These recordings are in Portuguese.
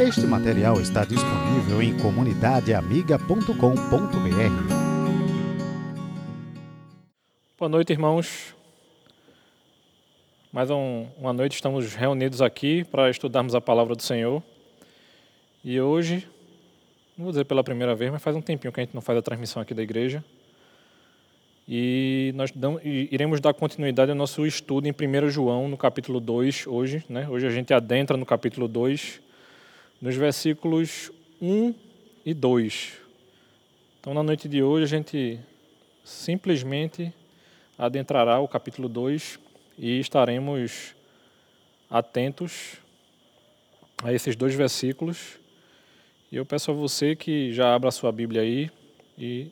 Este material está disponível em comunidadeamiga.com.br. Boa noite, irmãos. Mais um, uma noite estamos reunidos aqui para estudarmos a palavra do Senhor. E hoje, não vou dizer pela primeira vez, mas faz um tempinho que a gente não faz a transmissão aqui da igreja. E nós damos, iremos dar continuidade ao nosso estudo em 1 João, no capítulo 2, hoje. Né? Hoje a gente adentra no capítulo 2 nos versículos 1 e 2. Então, na noite de hoje, a gente simplesmente adentrará o capítulo 2 e estaremos atentos a esses dois versículos. E eu peço a você que já abra a sua Bíblia aí e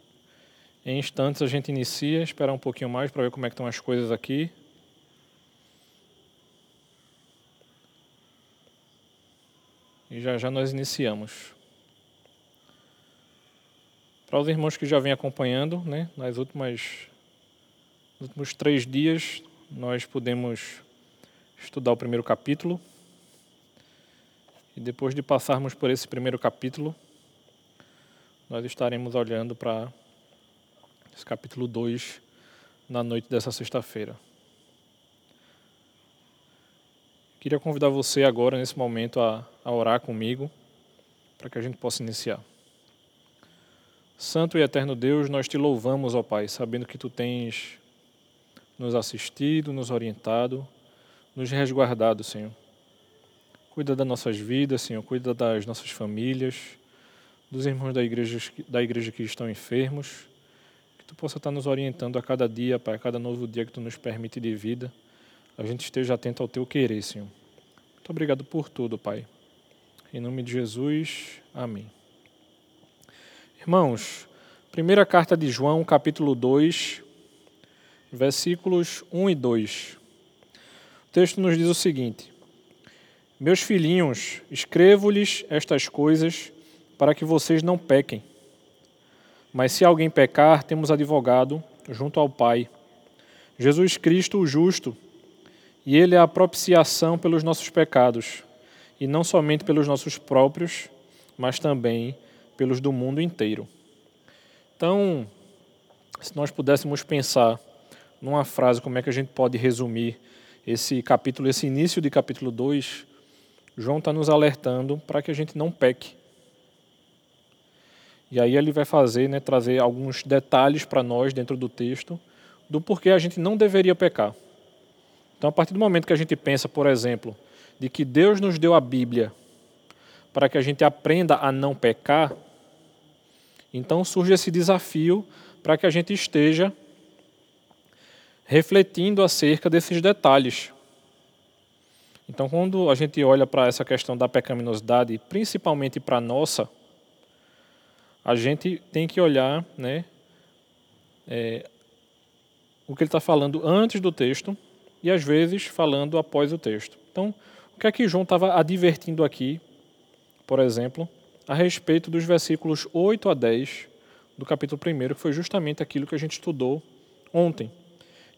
em instantes a gente inicia, esperar um pouquinho mais para ver como é que estão as coisas aqui. E já já nós iniciamos. Para os irmãos que já vêm acompanhando, né, nas últimas, nos últimos três dias, nós podemos estudar o primeiro capítulo. E depois de passarmos por esse primeiro capítulo, nós estaremos olhando para esse capítulo 2 na noite dessa sexta-feira. Queria convidar você agora, nesse momento, a, a orar comigo, para que a gente possa iniciar. Santo e eterno Deus, nós te louvamos, ó Pai, sabendo que tu tens nos assistido, nos orientado, nos resguardado, Senhor. Cuida das nossas vidas, Senhor, cuida das nossas famílias, dos irmãos da igreja, da igreja que estão enfermos. Que tu possa estar nos orientando a cada dia, Pai, a cada novo dia que tu nos permite de vida a gente esteja atento ao teu querer, Senhor. Muito obrigado por tudo, Pai. Em nome de Jesus, amém. Irmãos, primeira carta de João, capítulo 2, versículos 1 e 2. O texto nos diz o seguinte: Meus filhinhos, escrevo-lhes estas coisas para que vocês não pequem. Mas se alguém pecar, temos advogado junto ao Pai, Jesus Cristo, o justo e Ele é a propiciação pelos nossos pecados, e não somente pelos nossos próprios, mas também pelos do mundo inteiro. Então, se nós pudéssemos pensar numa frase, como é que a gente pode resumir esse capítulo, esse início de capítulo 2, João está nos alertando para que a gente não peque. E aí ele vai fazer, né, trazer alguns detalhes para nós dentro do texto do porquê a gente não deveria pecar. Então, a partir do momento que a gente pensa, por exemplo, de que Deus nos deu a Bíblia para que a gente aprenda a não pecar, então surge esse desafio para que a gente esteja refletindo acerca desses detalhes. Então, quando a gente olha para essa questão da pecaminosidade, principalmente para a nossa, a gente tem que olhar né, é, o que ele está falando antes do texto e às vezes falando após o texto. Então, o que é que João estava advertindo aqui, por exemplo, a respeito dos versículos 8 a 10 do capítulo 1, que foi justamente aquilo que a gente estudou ontem.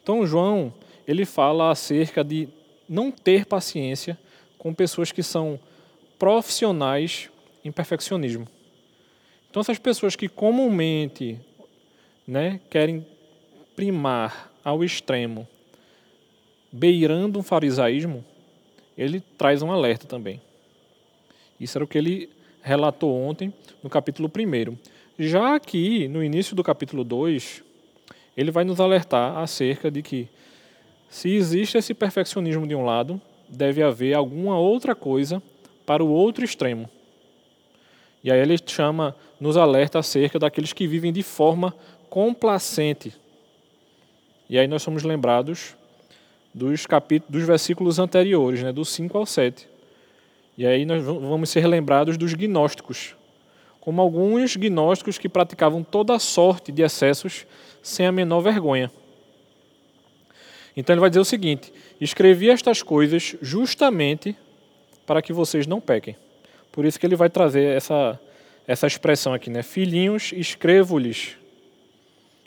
Então, João, ele fala acerca de não ter paciência com pessoas que são profissionais em perfeccionismo. Então, essas pessoas que comumente né, querem primar ao extremo beirando um farisaísmo, ele traz um alerta também. Isso era o que ele relatou ontem no capítulo 1. Já aqui, no início do capítulo 2, ele vai nos alertar acerca de que, se existe esse perfeccionismo de um lado, deve haver alguma outra coisa para o outro extremo. E aí ele chama, nos alerta acerca daqueles que vivem de forma complacente. E aí nós somos lembrados dos, capítulos, dos versículos anteriores, né, do 5 ao 7. E aí nós vamos ser lembrados dos gnósticos, como alguns gnósticos que praticavam toda sorte de excessos sem a menor vergonha. Então ele vai dizer o seguinte: escrevi estas coisas justamente para que vocês não pequem. Por isso que ele vai trazer essa, essa expressão aqui, né? Filhinhos, escrevo-lhes.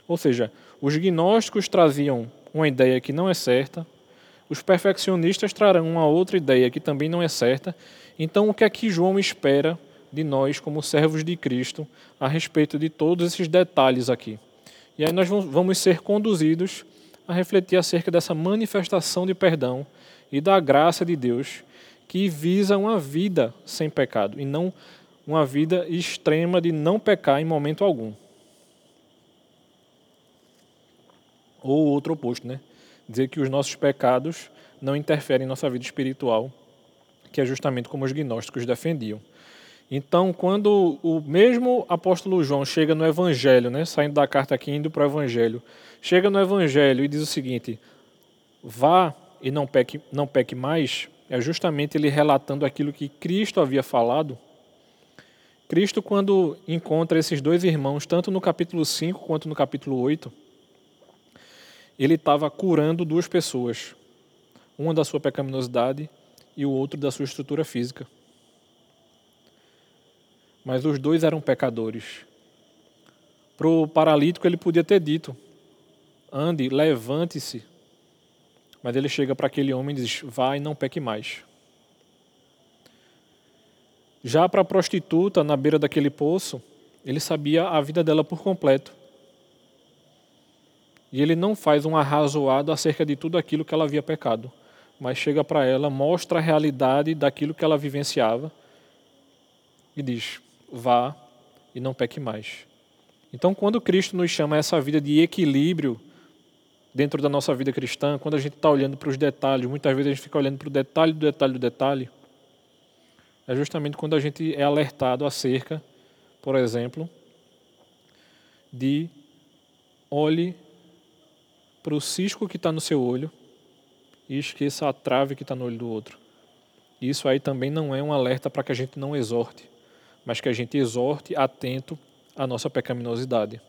Ou seja, os gnósticos traziam uma ideia que não é certa, os perfeccionistas trarão uma outra ideia que também não é certa. Então, o que é que João espera de nós, como servos de Cristo, a respeito de todos esses detalhes aqui? E aí nós vamos ser conduzidos a refletir acerca dessa manifestação de perdão e da graça de Deus que visa uma vida sem pecado e não uma vida extrema de não pecar em momento algum. Ou outro oposto, né? Dizer que os nossos pecados não interferem em nossa vida espiritual, que é justamente como os gnósticos defendiam. Então, quando o mesmo apóstolo João chega no Evangelho, né, saindo da carta aqui, indo para o Evangelho, chega no Evangelho e diz o seguinte: vá e não peque, não peque mais, é justamente ele relatando aquilo que Cristo havia falado. Cristo, quando encontra esses dois irmãos, tanto no capítulo 5 quanto no capítulo 8, ele estava curando duas pessoas, uma da sua pecaminosidade e o outro da sua estrutura física. Mas os dois eram pecadores. Para o paralítico, ele podia ter dito: ande, levante-se, mas ele chega para aquele homem e diz: Vai, não peque mais. Já para a prostituta, na beira daquele poço, ele sabia a vida dela por completo. E ele não faz um arrazoado acerca de tudo aquilo que ela havia pecado, mas chega para ela, mostra a realidade daquilo que ela vivenciava e diz: Vá e não peque mais. Então, quando Cristo nos chama a essa vida de equilíbrio, dentro da nossa vida cristã, quando a gente está olhando para os detalhes, muitas vezes a gente fica olhando para o detalhe do detalhe do detalhe, é justamente quando a gente é alertado acerca, por exemplo, de olhe para o cisco que está no seu olho e esqueça a trave que está no olho do outro. Isso aí também não é um alerta para que a gente não exorte, mas que a gente exorte atento à nossa pecaminosidade.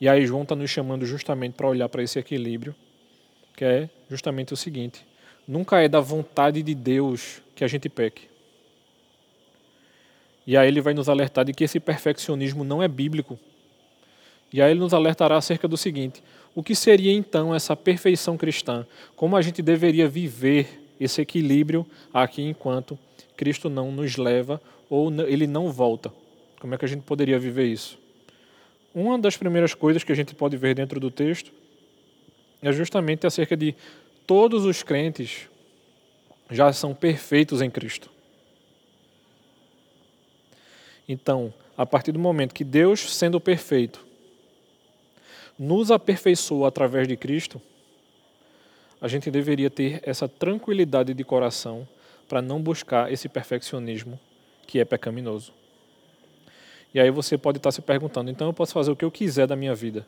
E aí João está nos chamando justamente para olhar para esse equilíbrio, que é justamente o seguinte: nunca é da vontade de Deus que a gente peque. E aí ele vai nos alertar de que esse perfeccionismo não é bíblico. E aí ele nos alertará acerca do seguinte: o que seria então essa perfeição cristã? Como a gente deveria viver esse equilíbrio aqui enquanto Cristo não nos leva ou ele não volta? Como é que a gente poderia viver isso? Uma das primeiras coisas que a gente pode ver dentro do texto é justamente acerca de todos os crentes já são perfeitos em Cristo. Então, a partir do momento que Deus, sendo perfeito, nos aperfeiçoa através de Cristo, a gente deveria ter essa tranquilidade de coração para não buscar esse perfeccionismo que é pecaminoso. E aí você pode estar se perguntando, então eu posso fazer o que eu quiser da minha vida.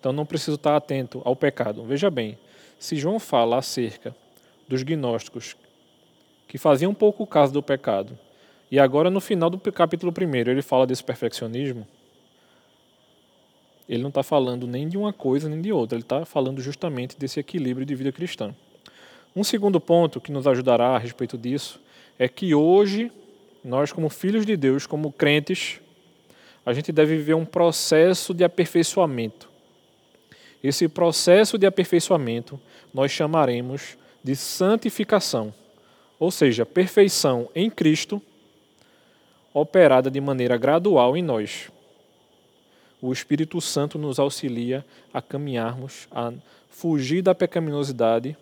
Então não preciso estar atento ao pecado. Veja bem, se João fala acerca dos gnósticos que faziam pouco caso do pecado, e agora no final do capítulo 1 ele fala desse perfeccionismo, ele não está falando nem de uma coisa nem de outra, ele está falando justamente desse equilíbrio de vida cristã. Um segundo ponto que nos ajudará a respeito disso é que hoje, nós, como filhos de Deus, como crentes, a gente deve viver um processo de aperfeiçoamento. Esse processo de aperfeiçoamento nós chamaremos de santificação, ou seja, perfeição em Cristo, operada de maneira gradual em nós. O Espírito Santo nos auxilia a caminharmos, a fugir da pecaminosidade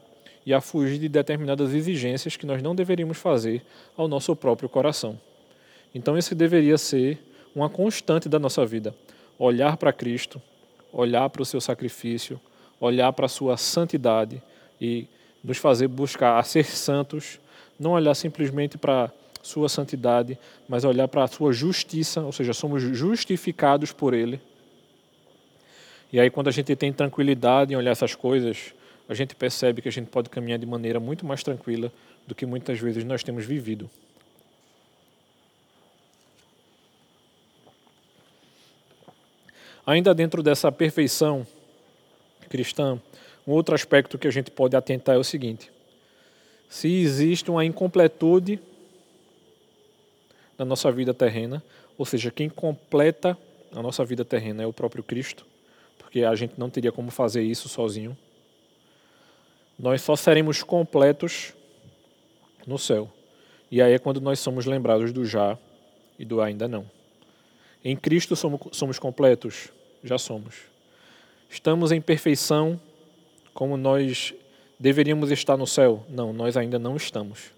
e a fugir de determinadas exigências que nós não deveríamos fazer ao nosso próprio coração. Então, esse deveria ser uma constante da nossa vida. Olhar para Cristo, olhar para o seu sacrifício, olhar para a sua santidade e nos fazer buscar a ser santos, não olhar simplesmente para sua santidade, mas olhar para a sua justiça, ou seja, somos justificados por Ele. E aí, quando a gente tem tranquilidade em olhar essas coisas, a gente percebe que a gente pode caminhar de maneira muito mais tranquila do que muitas vezes nós temos vivido. Ainda dentro dessa perfeição cristã, um outro aspecto que a gente pode atentar é o seguinte: se existe uma incompletude na nossa vida terrena, ou seja, quem completa a nossa vida terrena é o próprio Cristo, porque a gente não teria como fazer isso sozinho. nós só seremos completos no céu. E aí é quando nós somos lembrados do já e do ainda não. Em Cristo somos, somos completos? Já somos. Estamos em perfeição como nós deveríamos estar no céu? Não, nós ainda não estamos.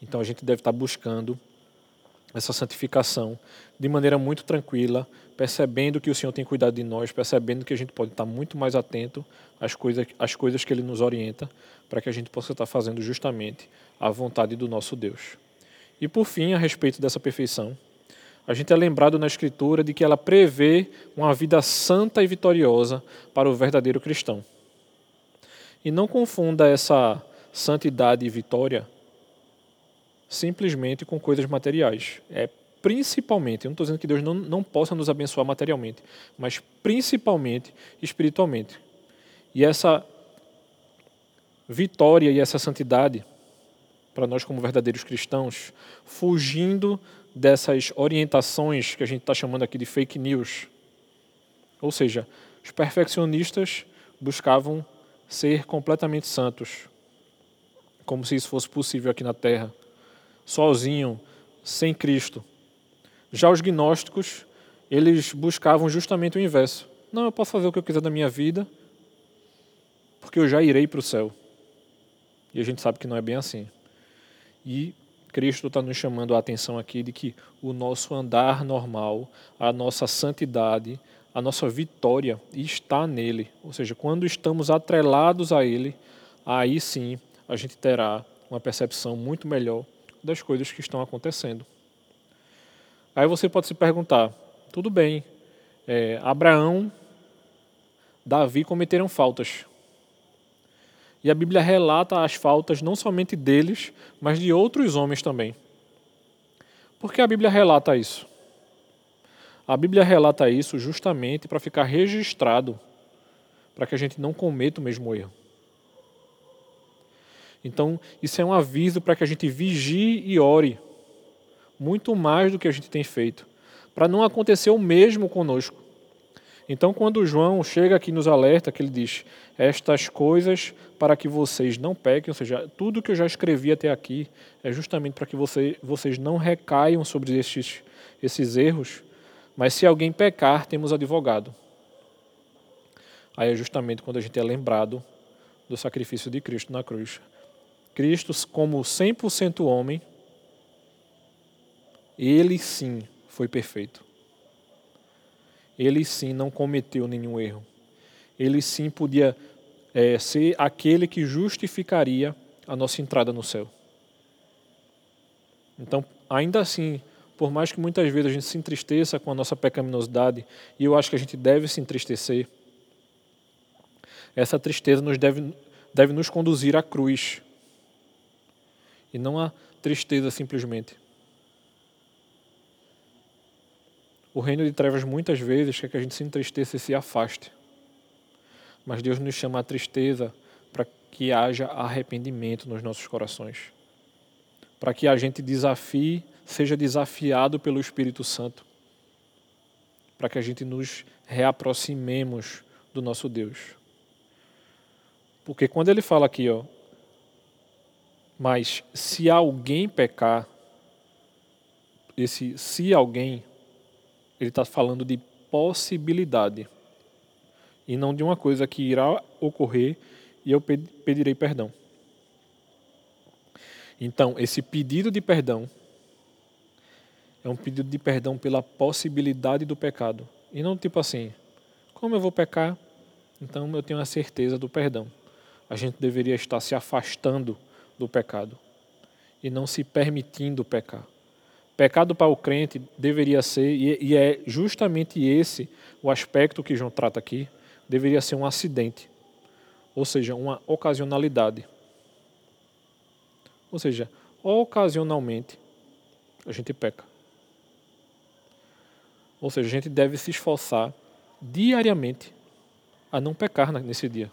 Então a gente deve estar buscando essa santificação de maneira muito tranquila, percebendo que o Senhor tem cuidado de nós, percebendo que a gente pode estar muito mais atento às coisas, às coisas que Ele nos orienta, para que a gente possa estar fazendo justamente a vontade do nosso Deus. E por fim, a respeito dessa perfeição, a gente é lembrado na Escritura de que ela prevê uma vida santa e vitoriosa para o verdadeiro cristão. E não confunda essa santidade e vitória simplesmente com coisas materiais. É principalmente, eu não estou dizendo que Deus não, não possa nos abençoar materialmente, mas principalmente espiritualmente. E essa vitória e essa santidade, para nós como verdadeiros cristãos, fugindo dessas orientações que a gente está chamando aqui de fake news. Ou seja, os perfeccionistas buscavam ser completamente santos, como se isso fosse possível aqui na Terra sozinho, sem Cristo. Já os gnósticos, eles buscavam justamente o inverso. Não, eu posso fazer o que eu quiser da minha vida, porque eu já irei para o céu. E a gente sabe que não é bem assim. E Cristo está nos chamando a atenção aqui de que o nosso andar normal, a nossa santidade, a nossa vitória está nele. Ou seja, quando estamos atrelados a ele, aí sim a gente terá uma percepção muito melhor das coisas que estão acontecendo. Aí você pode se perguntar: tudo bem, é, Abraão, Davi cometeram faltas. E a Bíblia relata as faltas não somente deles, mas de outros homens também. Por que a Bíblia relata isso? A Bíblia relata isso justamente para ficar registrado, para que a gente não cometa o mesmo erro. Então, isso é um aviso para que a gente vigie e ore, muito mais do que a gente tem feito, para não acontecer o mesmo conosco. Então, quando João chega aqui nos alerta, que ele diz: Estas coisas para que vocês não pequem, ou seja, tudo que eu já escrevi até aqui é justamente para que você, vocês não recaiam sobre esses, esses erros, mas se alguém pecar, temos advogado. Aí é justamente quando a gente é lembrado do sacrifício de Cristo na cruz. Cristo, como 100% homem, ele sim foi perfeito. Ele sim não cometeu nenhum erro. Ele sim podia é, ser aquele que justificaria a nossa entrada no céu. Então, ainda assim, por mais que muitas vezes a gente se entristeça com a nossa pecaminosidade, e eu acho que a gente deve se entristecer, essa tristeza nos deve, deve nos conduzir à cruz, e não a tristeza simplesmente. O reino de trevas muitas vezes quer que a gente se entristeça e se afaste. Mas Deus nos chama a tristeza para que haja arrependimento nos nossos corações. Para que a gente desafie, seja desafiado pelo Espírito Santo. Para que a gente nos reaproximemos do nosso Deus. Porque quando ele fala aqui, ó, mas se alguém pecar, esse se alguém, ele está falando de possibilidade e não de uma coisa que irá ocorrer e eu pedirei perdão. Então, esse pedido de perdão é um pedido de perdão pela possibilidade do pecado. E não tipo assim, como eu vou pecar? Então eu tenho a certeza do perdão. A gente deveria estar se afastando do pecado e não se permitindo pecar. Pecado para o crente deveria ser, e é justamente esse o aspecto que João trata aqui, deveria ser um acidente, ou seja, uma ocasionalidade. Ou seja, ocasionalmente a gente peca. Ou seja, a gente deve se esforçar diariamente a não pecar nesse dia.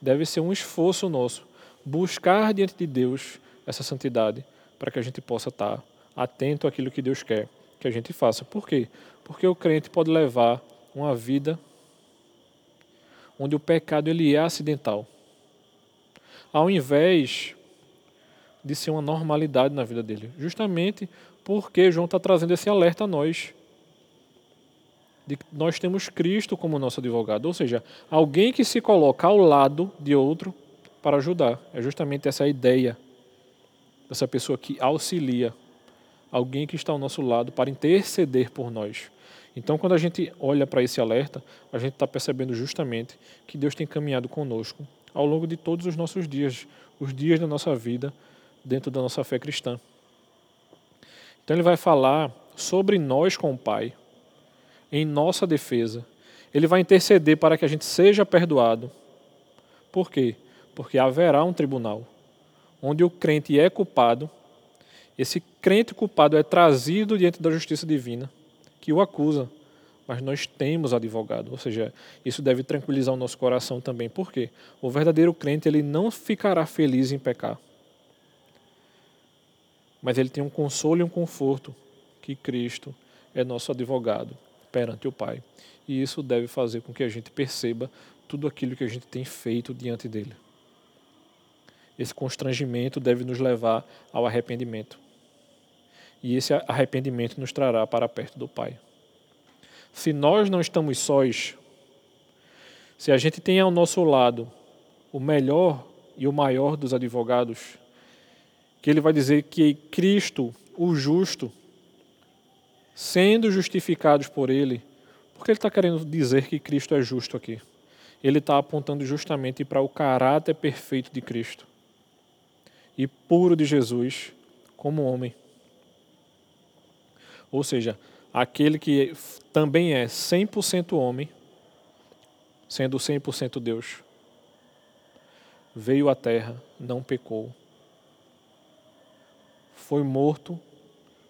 Deve ser um esforço nosso buscar diante de Deus essa santidade para que a gente possa estar atento àquilo que Deus quer que a gente faça. Por quê? Porque o crente pode levar uma vida onde o pecado ele é acidental. ao invés de ser uma normalidade na vida dele. Justamente porque João está trazendo esse alerta a nós. De que nós temos Cristo como nosso advogado, ou seja, alguém que se coloca ao lado de outro para ajudar. É justamente essa ideia dessa pessoa que auxilia, alguém que está ao nosso lado para interceder por nós. Então, quando a gente olha para esse alerta, a gente está percebendo justamente que Deus tem caminhado conosco ao longo de todos os nossos dias, os dias da nossa vida, dentro da nossa fé cristã. Então, ele vai falar sobre nós com o Pai, em nossa defesa. Ele vai interceder para que a gente seja perdoado. Por quê? Porque haverá um tribunal onde o crente é culpado, esse crente culpado é trazido diante da justiça divina, que o acusa, mas nós temos advogado, ou seja, isso deve tranquilizar o nosso coração também. Por quê? O verdadeiro crente ele não ficará feliz em pecar, mas ele tem um consolo e um conforto que Cristo é nosso advogado perante o Pai. E isso deve fazer com que a gente perceba tudo aquilo que a gente tem feito diante dele esse constrangimento deve nos levar ao arrependimento. E esse arrependimento nos trará para perto do Pai. Se nós não estamos sós, se a gente tem ao nosso lado o melhor e o maior dos advogados, que ele vai dizer que Cristo, o justo, sendo justificados por ele, porque ele está querendo dizer que Cristo é justo aqui. Ele está apontando justamente para o caráter perfeito de Cristo e puro de Jesus como homem. Ou seja, aquele que também é 100% homem, sendo 100% Deus, veio à terra, não pecou. Foi morto,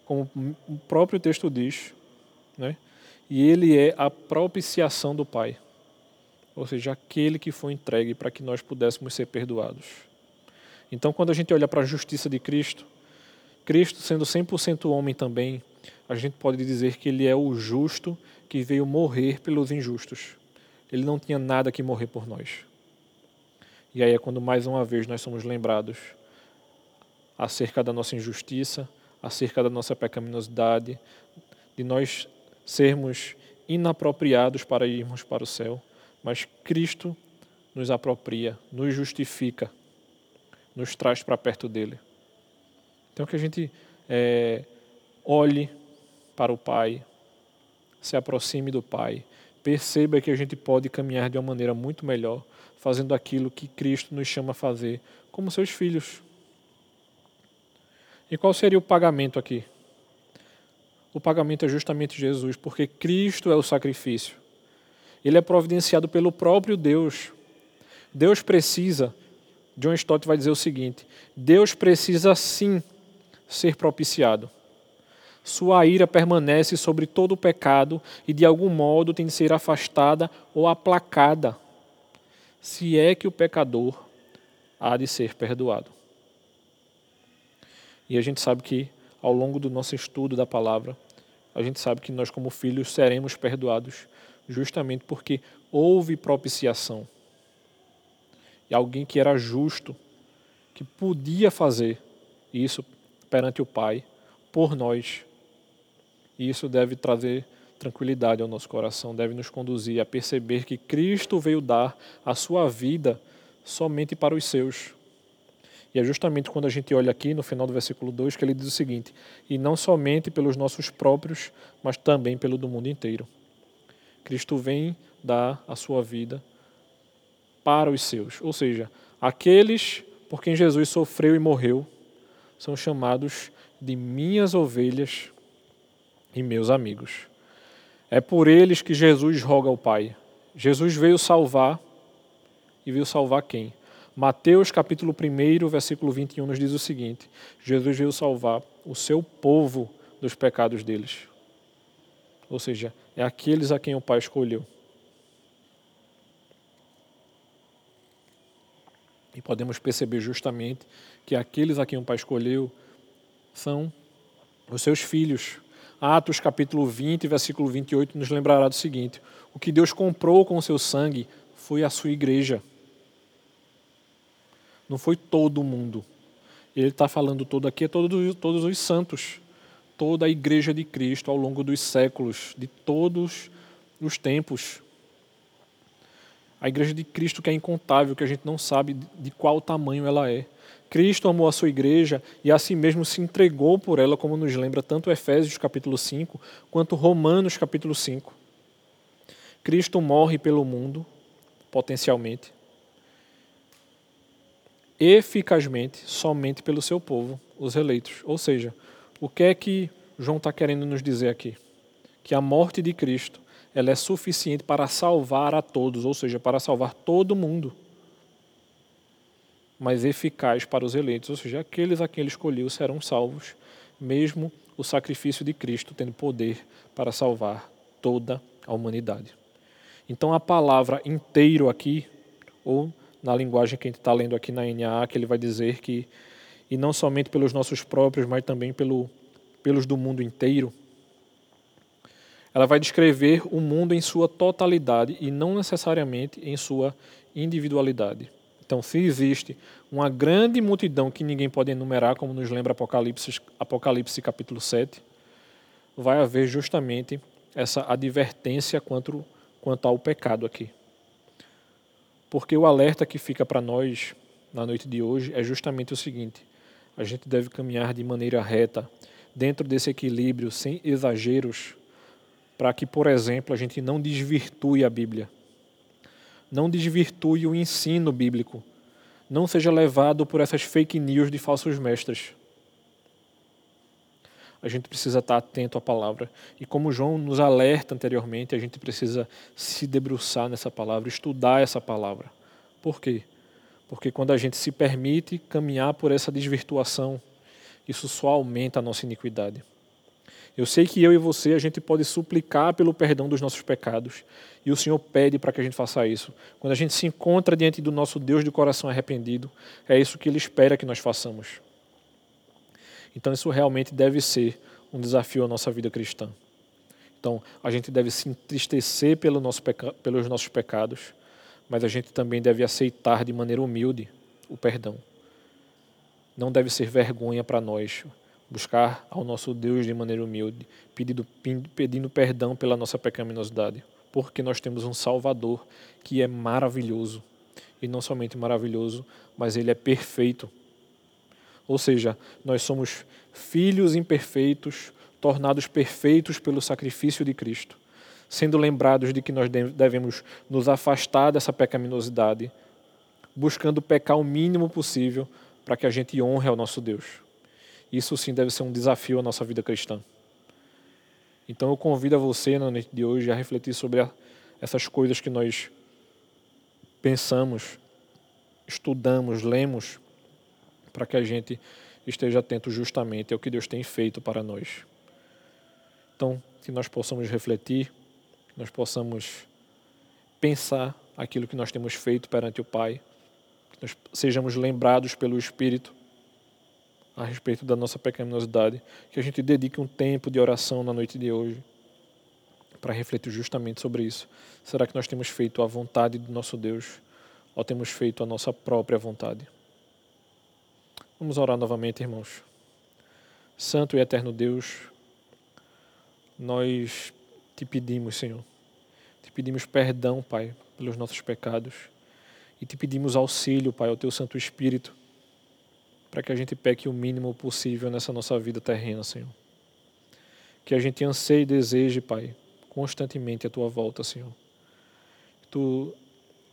como o próprio texto diz, né? e ele é a propiciação do Pai. Ou seja, aquele que foi entregue para que nós pudéssemos ser perdoados. Então, quando a gente olha para a justiça de Cristo, Cristo sendo 100% homem também, a gente pode dizer que ele é o justo que veio morrer pelos injustos. Ele não tinha nada que morrer por nós. E aí é quando mais uma vez nós somos lembrados acerca da nossa injustiça, acerca da nossa pecaminosidade, de nós sermos inapropriados para irmos para o céu, mas Cristo nos apropria, nos justifica nos traz para perto dele. Então que a gente é, olhe para o Pai, se aproxime do Pai, perceba que a gente pode caminhar de uma maneira muito melhor, fazendo aquilo que Cristo nos chama a fazer, como seus filhos. E qual seria o pagamento aqui? O pagamento é justamente Jesus, porque Cristo é o sacrifício. Ele é providenciado pelo próprio Deus. Deus precisa John Stott vai dizer o seguinte: Deus precisa sim ser propiciado. Sua ira permanece sobre todo o pecado e de algum modo tem de ser afastada ou aplacada, se é que o pecador há de ser perdoado. E a gente sabe que ao longo do nosso estudo da palavra, a gente sabe que nós como filhos seremos perdoados justamente porque houve propiciação e alguém que era justo, que podia fazer isso perante o Pai, por nós. E isso deve trazer tranquilidade ao nosso coração, deve nos conduzir a perceber que Cristo veio dar a sua vida somente para os seus. E é justamente quando a gente olha aqui no final do versículo 2 que ele diz o seguinte: E não somente pelos nossos próprios, mas também pelo do mundo inteiro. Cristo vem dar a sua vida para os seus. Ou seja, aqueles por quem Jesus sofreu e morreu são chamados de minhas ovelhas e meus amigos. É por eles que Jesus roga ao Pai. Jesus veio salvar e veio salvar quem? Mateus capítulo 1, versículo 21 nos diz o seguinte: Jesus veio salvar o seu povo dos pecados deles. Ou seja, é aqueles a quem o Pai escolheu. E podemos perceber justamente que aqueles a quem o Pai escolheu são os seus filhos. Atos capítulo 20, versículo 28 nos lembrará do seguinte: O que Deus comprou com o seu sangue foi a sua igreja. Não foi todo mundo. Ele está falando todo aqui, é todos, todos os santos, toda a igreja de Cristo ao longo dos séculos, de todos os tempos. A igreja de Cristo que é incontável, que a gente não sabe de qual tamanho ela é. Cristo amou a sua igreja e a si mesmo se entregou por ela, como nos lembra tanto Efésios capítulo 5, quanto Romanos capítulo 5. Cristo morre pelo mundo, potencialmente, eficazmente, somente pelo seu povo, os eleitos. Ou seja, o que é que João está querendo nos dizer aqui? Que a morte de Cristo ela é suficiente para salvar a todos, ou seja, para salvar todo mundo. Mas eficaz para os eleitos, ou seja, aqueles a quem ele escolheu serão salvos, mesmo o sacrifício de Cristo tendo poder para salvar toda a humanidade. Então a palavra inteiro aqui, ou na linguagem que a gente está lendo aqui na NA, que ele vai dizer que, e não somente pelos nossos próprios, mas também pelo, pelos do mundo inteiro, ela vai descrever o mundo em sua totalidade e não necessariamente em sua individualidade. Então, se existe uma grande multidão que ninguém pode enumerar, como nos lembra Apocalipse, Apocalipse capítulo 7, vai haver justamente essa advertência quanto, quanto ao pecado aqui. Porque o alerta que fica para nós na noite de hoje é justamente o seguinte: a gente deve caminhar de maneira reta, dentro desse equilíbrio, sem exageros, para que, por exemplo, a gente não desvirtue a Bíblia, não desvirtue o ensino bíblico, não seja levado por essas fake news de falsos mestres. A gente precisa estar atento à palavra. E como João nos alerta anteriormente, a gente precisa se debruçar nessa palavra, estudar essa palavra. Por quê? Porque quando a gente se permite caminhar por essa desvirtuação, isso só aumenta a nossa iniquidade. Eu sei que eu e você, a gente pode suplicar pelo perdão dos nossos pecados. E o Senhor pede para que a gente faça isso. Quando a gente se encontra diante do nosso Deus de coração arrependido, é isso que Ele espera que nós façamos. Então, isso realmente deve ser um desafio à nossa vida cristã. Então, a gente deve se entristecer pelo nosso pelos nossos pecados, mas a gente também deve aceitar de maneira humilde o perdão. Não deve ser vergonha para nós buscar ao nosso Deus de maneira humilde, pedindo, pedindo perdão pela nossa pecaminosidade, porque nós temos um Salvador que é maravilhoso. E não somente maravilhoso, mas ele é perfeito. Ou seja, nós somos filhos imperfeitos, tornados perfeitos pelo sacrifício de Cristo, sendo lembrados de que nós devemos nos afastar dessa pecaminosidade, buscando pecar o mínimo possível para que a gente honre ao nosso Deus. Isso sim deve ser um desafio à nossa vida cristã. Então eu convido a você na noite de hoje a refletir sobre a, essas coisas que nós pensamos, estudamos, lemos, para que a gente esteja atento justamente ao que Deus tem feito para nós. Então, que nós possamos refletir, que nós possamos pensar aquilo que nós temos feito perante o Pai, que nós sejamos lembrados pelo Espírito a respeito da nossa pecaminosidade, que a gente dedique um tempo de oração na noite de hoje para refletir justamente sobre isso. Será que nós temos feito a vontade do nosso Deus ou temos feito a nossa própria vontade? Vamos orar novamente, irmãos. Santo e eterno Deus, nós te pedimos, Senhor, te pedimos perdão, Pai, pelos nossos pecados e te pedimos auxílio, Pai, ao teu Santo Espírito para que a gente peque o mínimo possível nessa nossa vida terrena, Senhor. Que a gente anseie e deseje, Pai, constantemente a tua volta, Senhor. Que tu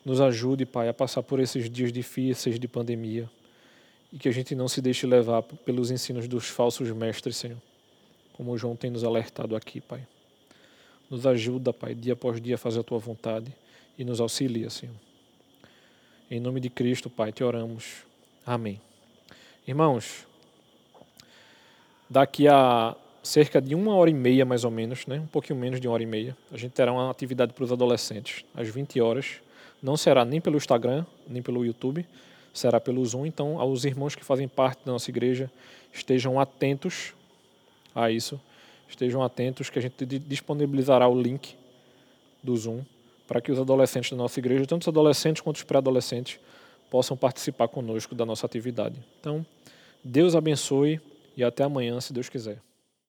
nos ajude, Pai, a passar por esses dias difíceis de pandemia e que a gente não se deixe levar pelos ensinos dos falsos mestres, Senhor. Como o João tem nos alertado aqui, Pai. Nos ajuda, Pai, dia após dia a fazer a tua vontade e nos auxilia, Senhor. Em nome de Cristo, Pai, te oramos. Amém. Irmãos, daqui a cerca de uma hora e meia, mais ou menos, né? um pouquinho menos de uma hora e meia, a gente terá uma atividade para os adolescentes, às 20 horas. Não será nem pelo Instagram, nem pelo YouTube, será pelo Zoom. Então, aos irmãos que fazem parte da nossa igreja, estejam atentos a isso. Estejam atentos que a gente disponibilizará o link do Zoom para que os adolescentes da nossa igreja, tanto os adolescentes quanto os pré-adolescentes, possam participar conosco da nossa atividade. Então, Deus abençoe e até amanhã, se Deus quiser.